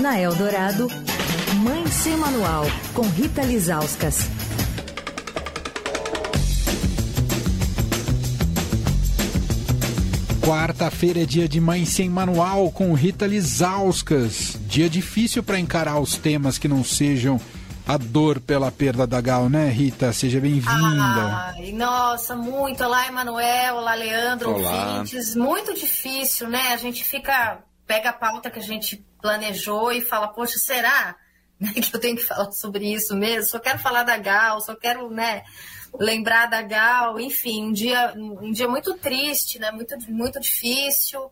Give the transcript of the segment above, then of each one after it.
Na Eldorado, Mãe Sem Manual, com Rita Lizauskas. Quarta-feira é dia de Mãe Sem Manual com Rita Lizauskas. Dia difícil para encarar os temas que não sejam a dor pela perda da Gal, né, Rita? Seja bem-vinda. Ai, nossa, muito. Olá, Emanuel. Olá, Leandro. Olá. Ouvintes. Muito difícil, né? A gente fica, pega a pauta que a gente planejou e fala, poxa, será né, que eu tenho que falar sobre isso mesmo? Só quero falar da Gal, só quero, né? lembrar da Gal, enfim, um dia, um dia muito triste, né? Muito, muito difícil.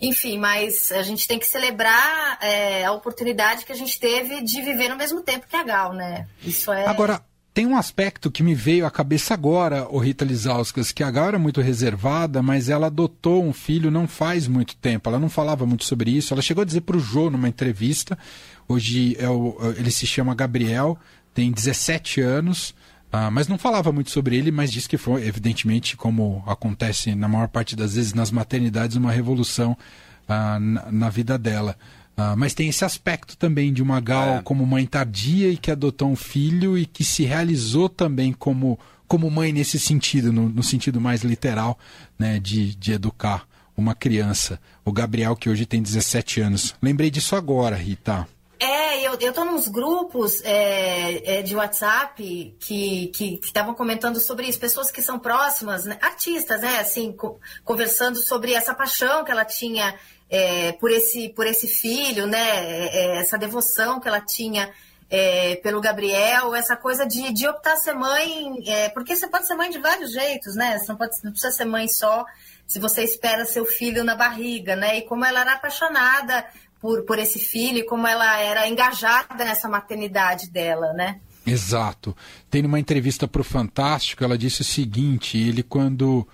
Enfim, mas a gente tem que celebrar é, a oportunidade que a gente teve de viver no mesmo tempo que a Gal, né? Isso é. Agora, tem um aspecto que me veio à cabeça agora, o Rita Lizauskas, que a era muito reservada, mas ela adotou um filho não faz muito tempo. Ela não falava muito sobre isso. Ela chegou a dizer para o Jô numa entrevista. Hoje é o, ele se chama Gabriel, tem 17 anos. Ah, mas não falava muito sobre ele, mas disse que foi, evidentemente, como acontece na maior parte das vezes nas maternidades, uma revolução ah, na, na, vida dela. Ah, mas tem esse aspecto também de uma Gal é. como mãe tardia e que adotou um filho e que se realizou também como, como mãe nesse sentido, no, no sentido mais literal, né, de, de educar uma criança. O Gabriel, que hoje tem 17 anos. Lembrei disso agora, Rita. É, eu, eu tô nos grupos é, é, de WhatsApp que estavam comentando sobre isso, pessoas que são próximas, né? artistas, né, assim, co conversando sobre essa paixão que ela tinha é, por, esse, por esse filho, né, é, é, essa devoção que ela tinha é, pelo Gabriel, essa coisa de, de optar ser mãe, porque você pode ser mãe de vários jeitos, né, você não, pode, não precisa ser mãe só se você espera seu filho na barriga, né? E como ela era apaixonada por, por esse filho como ela era engajada nessa maternidade dela, né? Exato. Tem numa entrevista para o Fantástico, ela disse o seguinte: ele, quando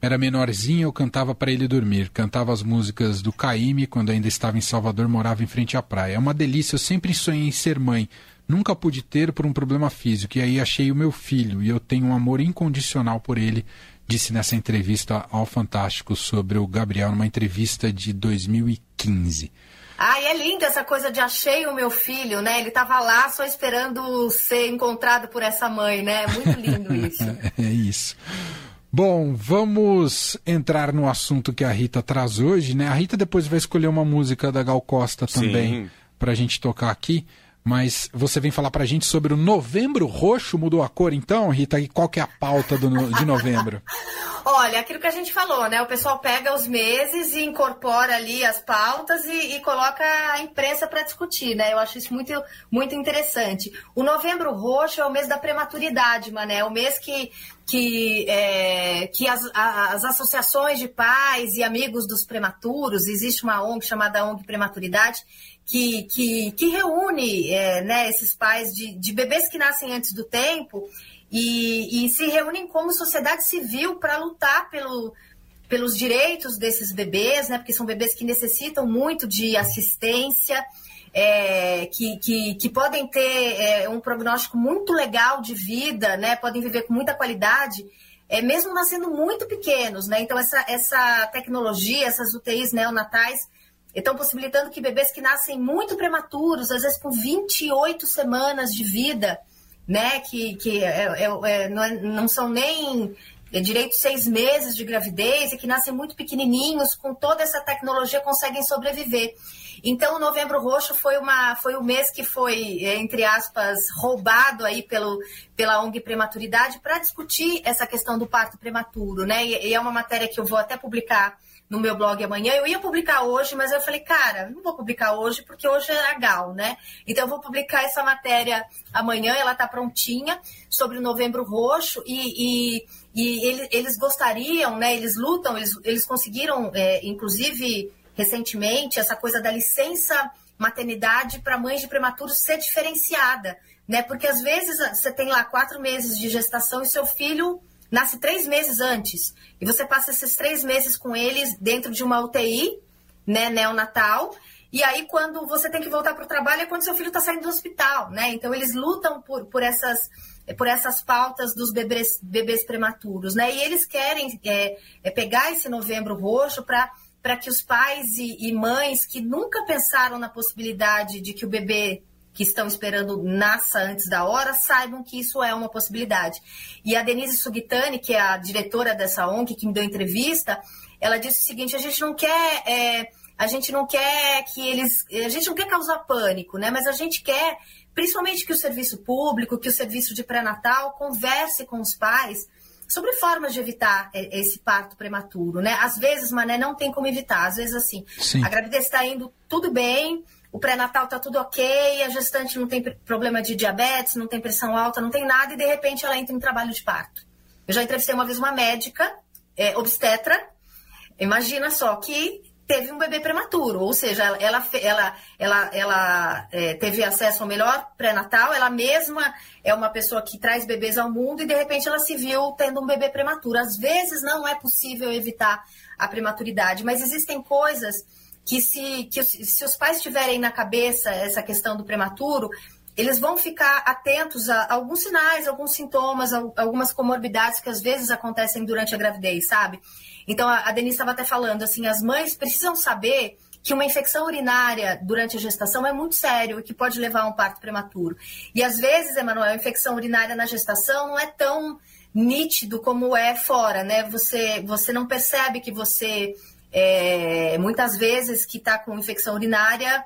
era menorzinho, eu cantava para ele dormir. Cantava as músicas do Caíme, quando ainda estava em Salvador, morava em frente à praia. É uma delícia, eu sempre sonhei em ser mãe. Nunca pude ter por um problema físico. E aí achei o meu filho e eu tenho um amor incondicional por ele, disse nessa entrevista ao Fantástico sobre o Gabriel, numa entrevista de 2015. Ai, é linda essa coisa de achei o meu filho, né? Ele estava lá só esperando ser encontrado por essa mãe, né? Muito lindo isso. é isso. Bom, vamos entrar no assunto que a Rita traz hoje, né? A Rita depois vai escolher uma música da Gal Costa também para a gente tocar aqui. Mas você vem falar para a gente sobre o Novembro Roxo, mudou a cor então, Rita? E qual que é a pauta do, de novembro? Olha, aquilo que a gente falou, né? O pessoal pega os meses e incorpora ali as pautas e, e coloca a imprensa para discutir, né? Eu acho isso muito, muito interessante. O Novembro Roxo é o mês da prematuridade, mané. É o mês que que, é, que as, as, associações de pais e amigos dos prematuros, existe uma ONG chamada ONG Prematuridade, que, que, que reúne é, né, esses pais de, de bebês que nascem antes do tempo e, e se reúnem como sociedade civil para lutar pelo, pelos direitos desses bebês, né, porque são bebês que necessitam muito de assistência. É, que, que, que, podem ter é, um prognóstico muito legal de vida, né? Podem viver com muita qualidade, é, mesmo nascendo muito pequenos, né? Então, essa, essa tecnologia, essas UTIs neonatais, estão possibilitando que bebês que nascem muito prematuros, às vezes com 28 semanas de vida, né, que, que é, é, é, não, é, não, são nem é, direito seis meses de gravidez e que nascem muito pequenininhos, com toda essa tecnologia conseguem sobreviver. Então, o Novembro Roxo foi, uma, foi o mês que foi, é, entre aspas, roubado aí pelo, pela ONG Prematuridade para discutir essa questão do parto prematuro, né? E, e é uma matéria que eu vou até publicar no meu blog amanhã. Eu ia publicar hoje, mas eu falei, cara, não vou publicar hoje porque hoje é Gal, né? Então eu vou publicar essa matéria amanhã, ela está prontinha, sobre o Novembro Roxo e, e, e eles, eles, gostariam, né? Eles lutam, eles, eles conseguiram, é, inclusive recentemente, essa coisa da licença maternidade para mães de prematuros ser diferenciada, né? Porque às vezes você tem lá quatro meses de gestação e seu filho nasce três meses antes. E você passa esses três meses com eles dentro de uma UTI, né, neonatal. E aí, quando você tem que voltar para o trabalho, é quando seu filho está saindo do hospital, né? Então, eles lutam por, por, essas, por essas pautas dos bebês, bebês prematuros, né? E eles querem é, é pegar esse novembro roxo para para que os pais e, e mães que nunca pensaram na possibilidade de que o bebê que estão esperando nasça antes da hora saibam que isso é uma possibilidade. E a Denise Sugitani, que é a diretora dessa ONG, que me deu entrevista, ela disse o seguinte: a gente não quer. É, a gente não quer que eles. A gente não quer causar pânico, né? Mas a gente quer, principalmente, que o serviço público, que o serviço de pré-natal converse com os pais sobre formas de evitar é, esse parto prematuro, né? Às vezes, Mané, não tem como evitar. Às vezes, assim, Sim. a gravidez está indo tudo bem, o pré-natal está tudo ok, a gestante não tem problema de diabetes, não tem pressão alta, não tem nada, e de repente ela entra em trabalho de parto. Eu já entrevistei uma vez uma médica, é, obstetra, imagina só, que teve um bebê prematuro, ou seja, ela, ela, ela, ela, é, teve acesso ao melhor pré-natal, ela mesma é uma pessoa que traz bebês ao mundo e de repente ela se viu tendo um bebê prematuro. Às vezes não é possível evitar a prematuridade, mas existem coisas que se, que se os pais tiverem na cabeça essa questão do prematuro, eles vão ficar atentos a alguns sinais, alguns sintomas, algumas comorbidades que às vezes acontecem durante a gravidez, sabe? Então, a Denise estava até falando, assim, as mães precisam saber que uma infecção urinária durante a gestação é muito sério e que pode levar a um parto prematuro. E às vezes, Emanuel, a infecção urinária na gestação não é tão nítido como é fora, né? Você, você não percebe que você, é, muitas vezes, que está com infecção urinária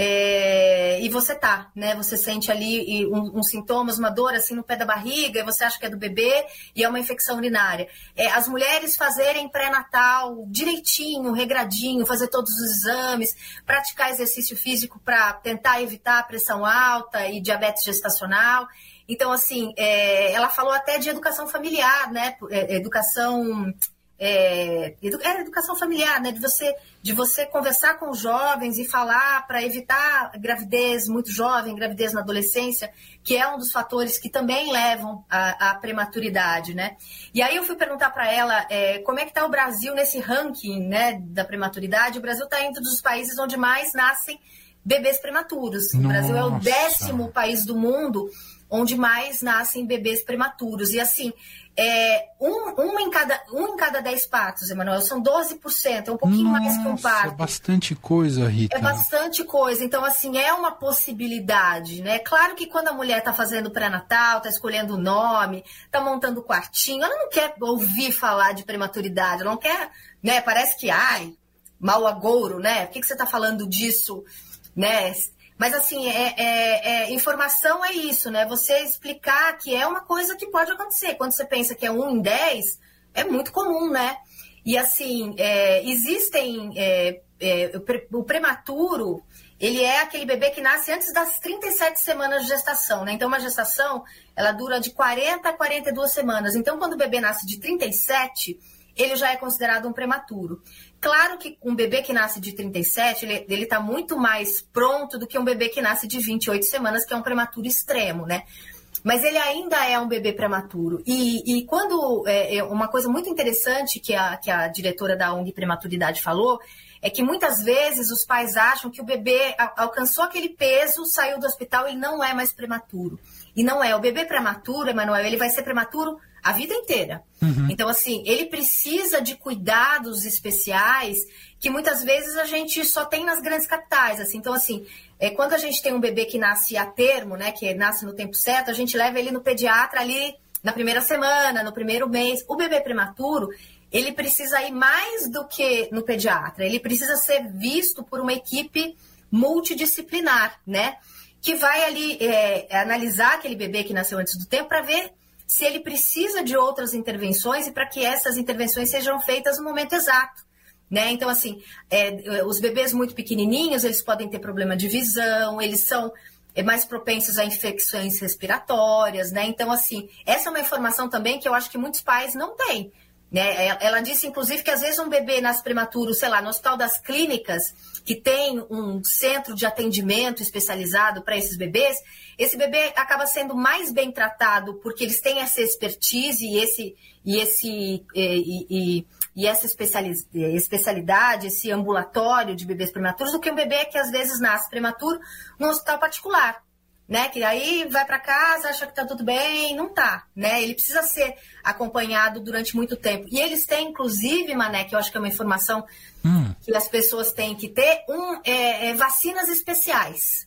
é, e você tá, né? Você sente ali uns um, um sintomas, uma dor assim no pé da barriga, e você acha que é do bebê e é uma infecção urinária. É, as mulheres fazerem pré-natal direitinho, regradinho, fazer todos os exames, praticar exercício físico para tentar evitar a pressão alta e diabetes gestacional. Então, assim, é, ela falou até de educação familiar, né? É, educação é, edu educação familiar, né? De você, de você conversar com os jovens e falar para evitar gravidez muito jovem, gravidez na adolescência, que é um dos fatores que também levam à, prematuridade, né? E aí eu fui perguntar para ela é, como é que está o Brasil nesse ranking, né, da prematuridade. O Brasil está entre os países onde mais nascem bebês prematuros. Nossa. O Brasil é o décimo país do mundo onde mais nascem bebês prematuros. E assim, é, um, um, em cada, um em cada dez partos, Emanuel, são 12%, é um pouquinho Nossa, mais que um parto. É bastante coisa, Rita. É bastante coisa. Então, assim, é uma possibilidade, né? Claro que quando a mulher está fazendo pré-natal, está escolhendo o nome, está montando o quartinho, ela não quer ouvir falar de prematuridade, ela não quer, né? Parece que, ai, mal agouro, né? Por que, que você está falando disso, né? Mas, assim, é, é, é, informação é isso, né? Você explicar que é uma coisa que pode acontecer. Quando você pensa que é um em dez, é muito comum, né? E, assim, é, existem... É, é, o prematuro, ele é aquele bebê que nasce antes das 37 semanas de gestação, né? Então, uma gestação, ela dura de 40 a 42 semanas. Então, quando o bebê nasce de 37, ele já é considerado um prematuro. Claro que um bebê que nasce de 37, ele está muito mais pronto do que um bebê que nasce de 28 semanas, que é um prematuro extremo, né? Mas ele ainda é um bebê prematuro. E, e quando. É, é, uma coisa muito interessante que a, que a diretora da ONG Prematuridade falou é que muitas vezes os pais acham que o bebê alcançou aquele peso, saiu do hospital e não é mais prematuro. E não é. O bebê prematuro, Emanuel, ele vai ser prematuro a vida inteira. Uhum. Então, assim, ele precisa de cuidados especiais que muitas vezes a gente só tem nas grandes capitais. Assim. Então, assim, é, quando a gente tem um bebê que nasce a termo, né, que nasce no tempo certo, a gente leva ele no pediatra ali na primeira semana, no primeiro mês. O bebê prematuro, ele precisa ir mais do que no pediatra. Ele precisa ser visto por uma equipe multidisciplinar, né? Que vai ali é, analisar aquele bebê que nasceu antes do tempo para ver se ele precisa de outras intervenções e para que essas intervenções sejam feitas no momento exato. Né? Então, assim, é, os bebês muito pequenininhos, eles podem ter problema de visão, eles são é, mais propensos a infecções respiratórias, né? Então, assim, essa é uma informação também que eu acho que muitos pais não têm. Né? Ela disse, inclusive, que às vezes um bebê nasce prematuro, sei lá, no Hospital das Clínicas, que tem um centro de atendimento especializado para esses bebês, esse bebê acaba sendo mais bem tratado porque eles têm essa expertise e esse e esse e, e, e essa especialidade, esse ambulatório de bebês prematuros, do que um bebê que às vezes nasce prematuro no hospital particular né? Que aí vai para casa, acha que tá tudo bem, não tá, né? Ele precisa ser acompanhado durante muito tempo. E eles têm, inclusive, Mané, que eu acho que é uma informação hum. Que as pessoas têm que ter um, é, é, vacinas especiais.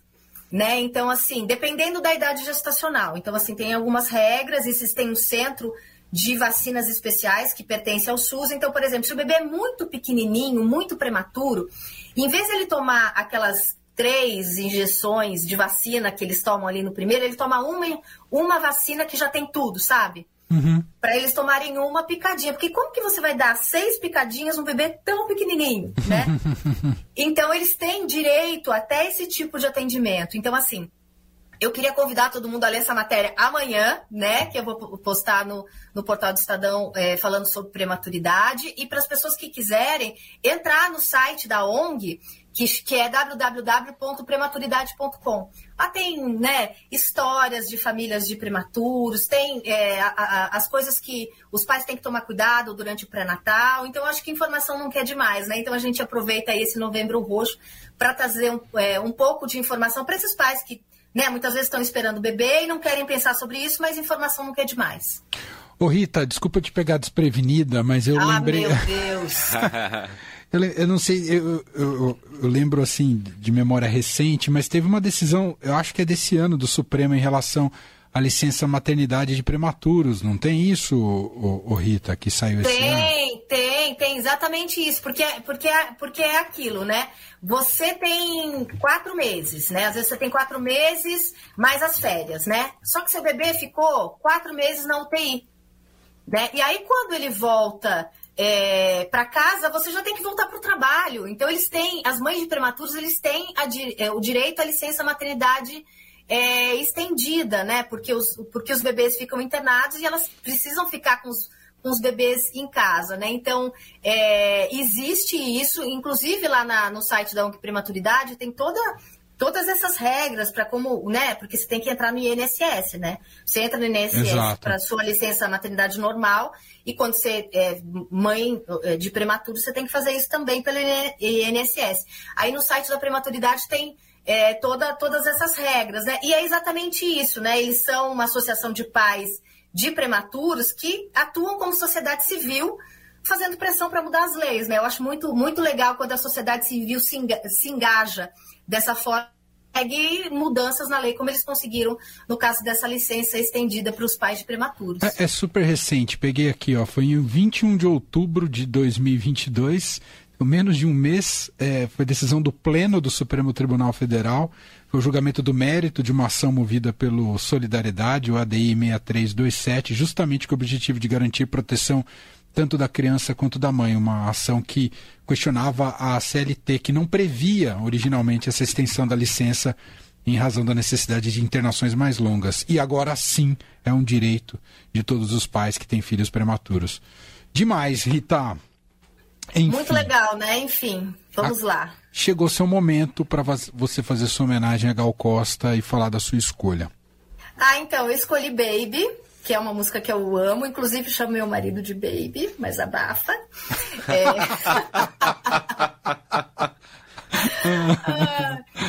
Né? Então, assim, dependendo da idade gestacional. Então, assim, tem algumas regras, existem um centro de vacinas especiais que pertence ao SUS. Então, por exemplo, se o bebê é muito pequenininho, muito prematuro, em vez de ele tomar aquelas três injeções de vacina que eles tomam ali no primeiro, ele toma uma, uma vacina que já tem tudo, sabe? Uhum. Para eles tomarem uma picadinha. Porque como que você vai dar seis picadinhas num bebê tão pequenininho, né? então, eles têm direito até esse tipo de atendimento. Então, assim, eu queria convidar todo mundo a ler essa matéria amanhã, né? Que eu vou postar no, no portal do Estadão é, falando sobre prematuridade. E para as pessoas que quiserem entrar no site da ONG, que, que é www.prematuridade.com. Lá tem né, histórias de famílias de prematuros, tem é, a, a, as coisas que os pais têm que tomar cuidado durante o pré-natal. Então, acho que informação não quer demais, né? Então, a gente aproveita esse novembro roxo para trazer um, é, um pouco de informação para esses pais que né? Muitas vezes estão esperando o bebê e não querem pensar sobre isso, mas informação não quer demais. Ô Rita, desculpa te pegar desprevenida, mas eu ah, lembrei. Meu Deus! eu, eu, não sei, eu, eu, eu, lembro assim de memória recente, mas teve uma decisão, eu acho que é desse ano do Supremo em relação à licença maternidade de prematuros. Não tem isso, ô, ô Rita, que saiu tem, esse ano? Tem, tem, exatamente isso, porque, porque, porque é aquilo, né? Você tem quatro meses, né? Às vezes você tem quatro meses mais as férias, né? Só que seu bebê ficou quatro meses na UTI, né? E aí quando ele volta é, para casa, você já tem que voltar para o trabalho. Então eles têm, as mães de prematuros, eles têm a, é, o direito à licença maternidade é, estendida, né? Porque os, porque os bebês ficam internados e elas precisam ficar com os com os bebês em casa, né? Então, é, existe isso, inclusive lá na, no site da ONG Prematuridade tem toda, todas essas regras para como, né? Porque você tem que entrar no INSS, né? Você entra no INSS para sua licença maternidade normal e quando você é mãe é, de prematuro, você tem que fazer isso também pelo INSS. Aí no site da Prematuridade tem é, toda, todas essas regras, né? E é exatamente isso, né? Eles são uma associação de pais de prematuros que atuam como sociedade civil fazendo pressão para mudar as leis. Né? Eu acho muito, muito legal quando a sociedade civil se, enga se engaja dessa forma consegue mudanças na lei, como eles conseguiram no caso dessa licença estendida para os pais de prematuros. É, é, super recente, peguei aqui, ó, foi em 21 de outubro de 2022, menos de um mês, é, foi decisão do Pleno do Supremo Tribunal Federal, foi o julgamento do mérito de uma ação movida pelo Solidariedade, o ADI 6327, justamente com o objetivo de garantir proteção tanto da criança quanto da mãe, uma ação que questionava a CLT, que não previa originalmente essa extensão da licença em razão da necessidade de internações mais longas. E agora sim é um direito de todos os pais que têm filhos prematuros. Demais, Rita. Enfim. Muito legal, né? Enfim, vamos a... lá chegou seu momento para você fazer sua homenagem a Gal Costa e falar da sua escolha. Ah, então, eu escolhi Baby, que é uma música que eu amo, inclusive chamo meu marido de Baby, mas abafa. É...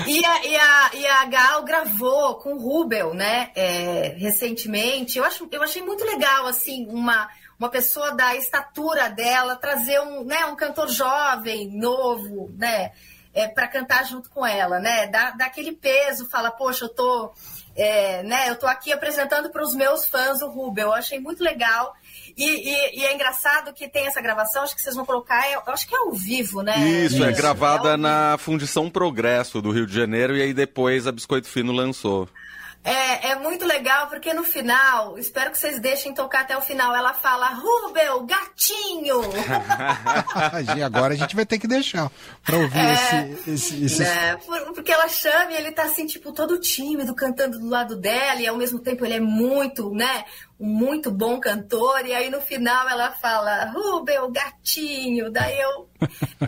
e, a, e, a, e a Gal gravou com o Rubel, né, é, recentemente. Eu, acho, eu achei muito legal, assim, uma, uma pessoa da estatura dela trazer um, né, um cantor jovem, novo, né, é, para cantar junto com ela, né? Dá, dá aquele peso, fala, poxa, eu tô, é, né, eu tô aqui apresentando para os meus fãs o Rubel. Eu achei muito legal. E, e, e, é engraçado que tem essa gravação, acho que vocês vão colocar, eu acho que é ao vivo, né? Isso, é, é gravada é na Fundição Progresso do Rio de Janeiro e aí depois a Biscoito Fino lançou. É, é muito legal porque no final, espero que vocês deixem tocar até o final. Ela fala, Rubel, gatinho! e agora a gente vai ter que deixar pra ouvir é, esse. esse, esse... É, porque ela chama e ele tá assim, tipo, todo tímido, cantando do lado dela, e ao mesmo tempo ele é muito, né? Um muito bom cantor, e aí no final ela fala, Rubel, gatinho. Daí eu,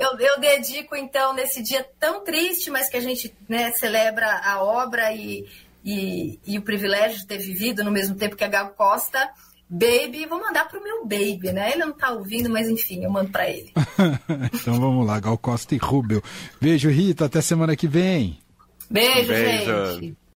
eu, eu dedico, então, nesse dia tão triste, mas que a gente né, celebra a obra e e, e o privilégio de ter vivido no mesmo tempo que a Gal Costa, Baby, vou mandar pro meu baby, né? Ele não tá ouvindo, mas enfim, eu mando para ele. então vamos lá, Gal Costa e Rubel. Beijo, Rita, até semana que vem. Beijo, Beijo. gente.